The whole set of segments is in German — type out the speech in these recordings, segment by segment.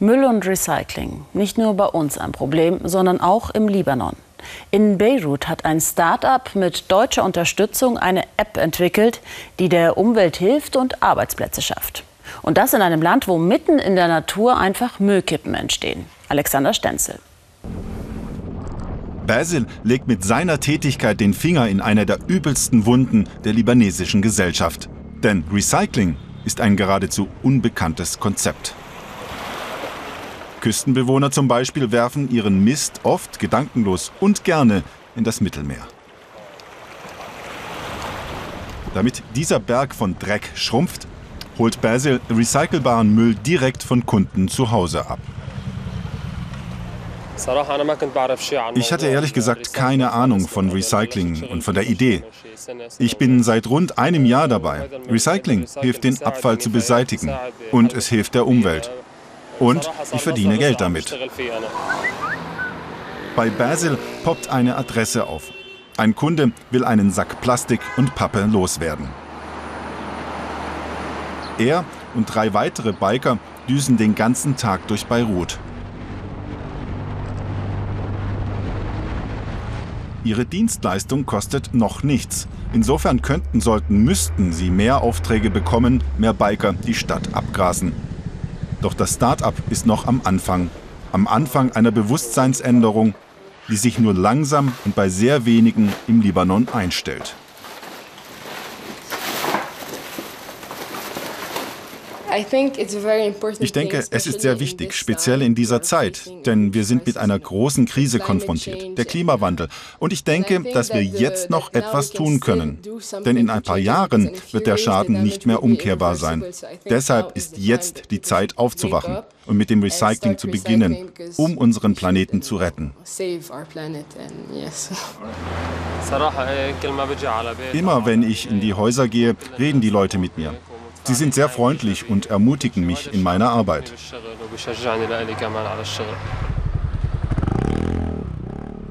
Müll und Recycling. Nicht nur bei uns ein Problem, sondern auch im Libanon. In Beirut hat ein Start-up mit deutscher Unterstützung eine App entwickelt, die der Umwelt hilft und Arbeitsplätze schafft. Und das in einem Land, wo mitten in der Natur einfach Müllkippen entstehen. Alexander Stenzel. Basil legt mit seiner Tätigkeit den Finger in eine der übelsten Wunden der libanesischen Gesellschaft. Denn Recycling ist ein geradezu unbekanntes Konzept. Küstenbewohner zum Beispiel werfen ihren Mist oft gedankenlos und gerne in das Mittelmeer. Damit dieser Berg von Dreck schrumpft, holt Basil recycelbaren Müll direkt von Kunden zu Hause ab. Ich hatte ehrlich gesagt keine Ahnung von Recycling und von der Idee. Ich bin seit rund einem Jahr dabei. Recycling hilft den Abfall zu beseitigen und es hilft der Umwelt. Und ich verdiene Geld damit. Bei Basil poppt eine Adresse auf. Ein Kunde will einen Sack Plastik und Pappe loswerden. Er und drei weitere Biker düsen den ganzen Tag durch Beirut. Ihre Dienstleistung kostet noch nichts. Insofern könnten, sollten, müssten sie mehr Aufträge bekommen, mehr Biker die Stadt abgrasen. Doch das Start-up ist noch am Anfang. Am Anfang einer Bewusstseinsänderung, die sich nur langsam und bei sehr wenigen im Libanon einstellt. Ich denke, es ist sehr wichtig, speziell in dieser Zeit, denn wir sind mit einer großen Krise konfrontiert, der Klimawandel. Und ich denke, dass wir jetzt noch etwas tun können. Denn in ein paar Jahren wird der Schaden nicht mehr umkehrbar sein. Deshalb ist jetzt die Zeit aufzuwachen und mit dem Recycling zu beginnen, um unseren Planeten zu retten. Immer wenn ich in die Häuser gehe, reden die Leute mit mir. Sie sind sehr freundlich und ermutigen mich in meiner Arbeit.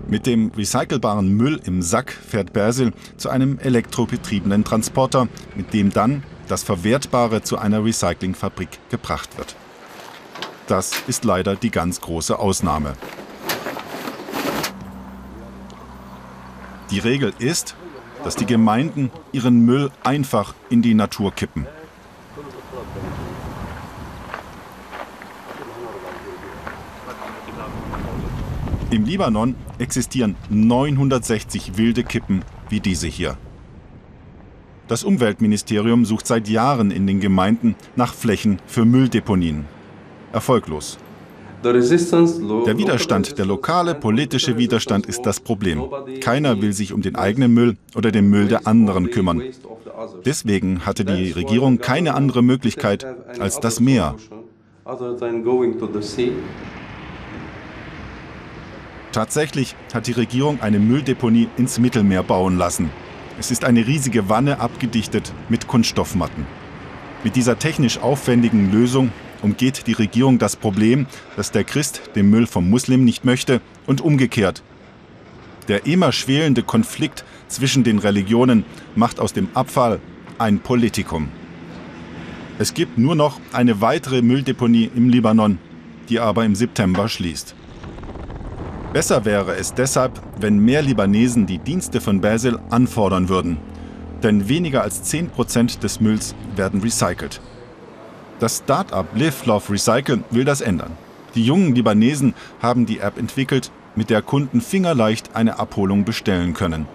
Mit dem recycelbaren Müll im Sack fährt Basil zu einem elektrobetriebenen Transporter, mit dem dann das Verwertbare zu einer Recyclingfabrik gebracht wird. Das ist leider die ganz große Ausnahme. Die Regel ist, dass die Gemeinden ihren Müll einfach in die Natur kippen. Im Libanon existieren 960 wilde Kippen wie diese hier. Das Umweltministerium sucht seit Jahren in den Gemeinden nach Flächen für Mülldeponien. Erfolglos. Der Widerstand, der lokale politische Widerstand ist das Problem. Keiner will sich um den eigenen Müll oder den Müll der anderen kümmern. Deswegen hatte die Regierung keine andere Möglichkeit als das Meer. Tatsächlich hat die Regierung eine Mülldeponie ins Mittelmeer bauen lassen. Es ist eine riesige Wanne abgedichtet mit Kunststoffmatten. Mit dieser technisch aufwendigen Lösung umgeht die Regierung das Problem, dass der Christ den Müll vom Muslim nicht möchte und umgekehrt. Der immer schwelende Konflikt zwischen den Religionen macht aus dem Abfall ein Politikum. Es gibt nur noch eine weitere Mülldeponie im Libanon, die aber im September schließt. Besser wäre es deshalb, wenn mehr Libanesen die Dienste von Basil anfordern würden. Denn weniger als 10% des Mülls werden recycelt. Das Start-up Live Love Recycle will das ändern. Die jungen Libanesen haben die App entwickelt, mit der Kunden fingerleicht eine Abholung bestellen können.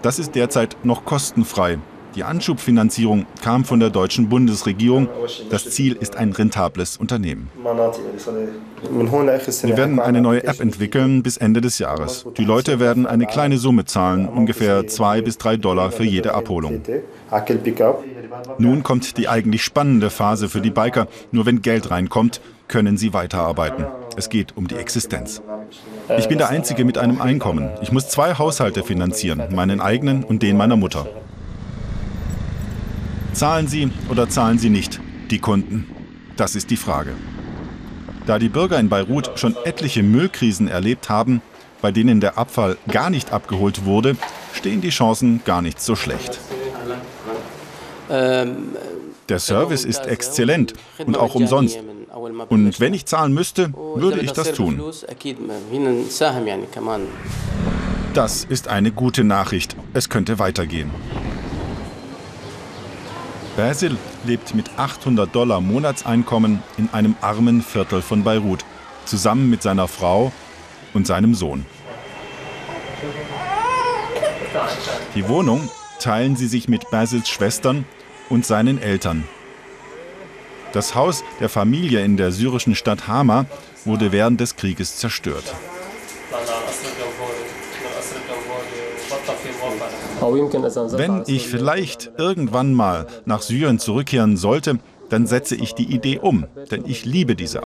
Das ist derzeit noch kostenfrei die Anschubfinanzierung kam von der deutschen Bundesregierung. Das Ziel ist ein rentables Unternehmen. Wir werden eine neue App entwickeln bis Ende des Jahres. Die Leute werden eine kleine Summe zahlen, ungefähr zwei bis drei Dollar für jede Abholung. Nun kommt die eigentlich spannende Phase für die Biker. Nur wenn Geld reinkommt, können sie weiterarbeiten. Es geht um die Existenz. Ich bin der Einzige mit einem Einkommen. Ich muss zwei Haushalte finanzieren, meinen eigenen und den meiner Mutter. Zahlen sie oder zahlen sie nicht, die Kunden? Das ist die Frage. Da die Bürger in Beirut schon etliche Müllkrisen erlebt haben, bei denen der Abfall gar nicht abgeholt wurde, stehen die Chancen gar nicht so schlecht. Der Service ist exzellent und auch umsonst. Und wenn ich zahlen müsste, würde ich das tun. Das ist eine gute Nachricht. Es könnte weitergehen. Basil lebt mit 800 Dollar Monatseinkommen in einem armen Viertel von Beirut, zusammen mit seiner Frau und seinem Sohn. Die Wohnung teilen sie sich mit Basils Schwestern und seinen Eltern. Das Haus der Familie in der syrischen Stadt Hama wurde während des Krieges zerstört. Wenn ich vielleicht irgendwann mal nach Syrien zurückkehren sollte, dann setze ich die Idee um, denn ich liebe diese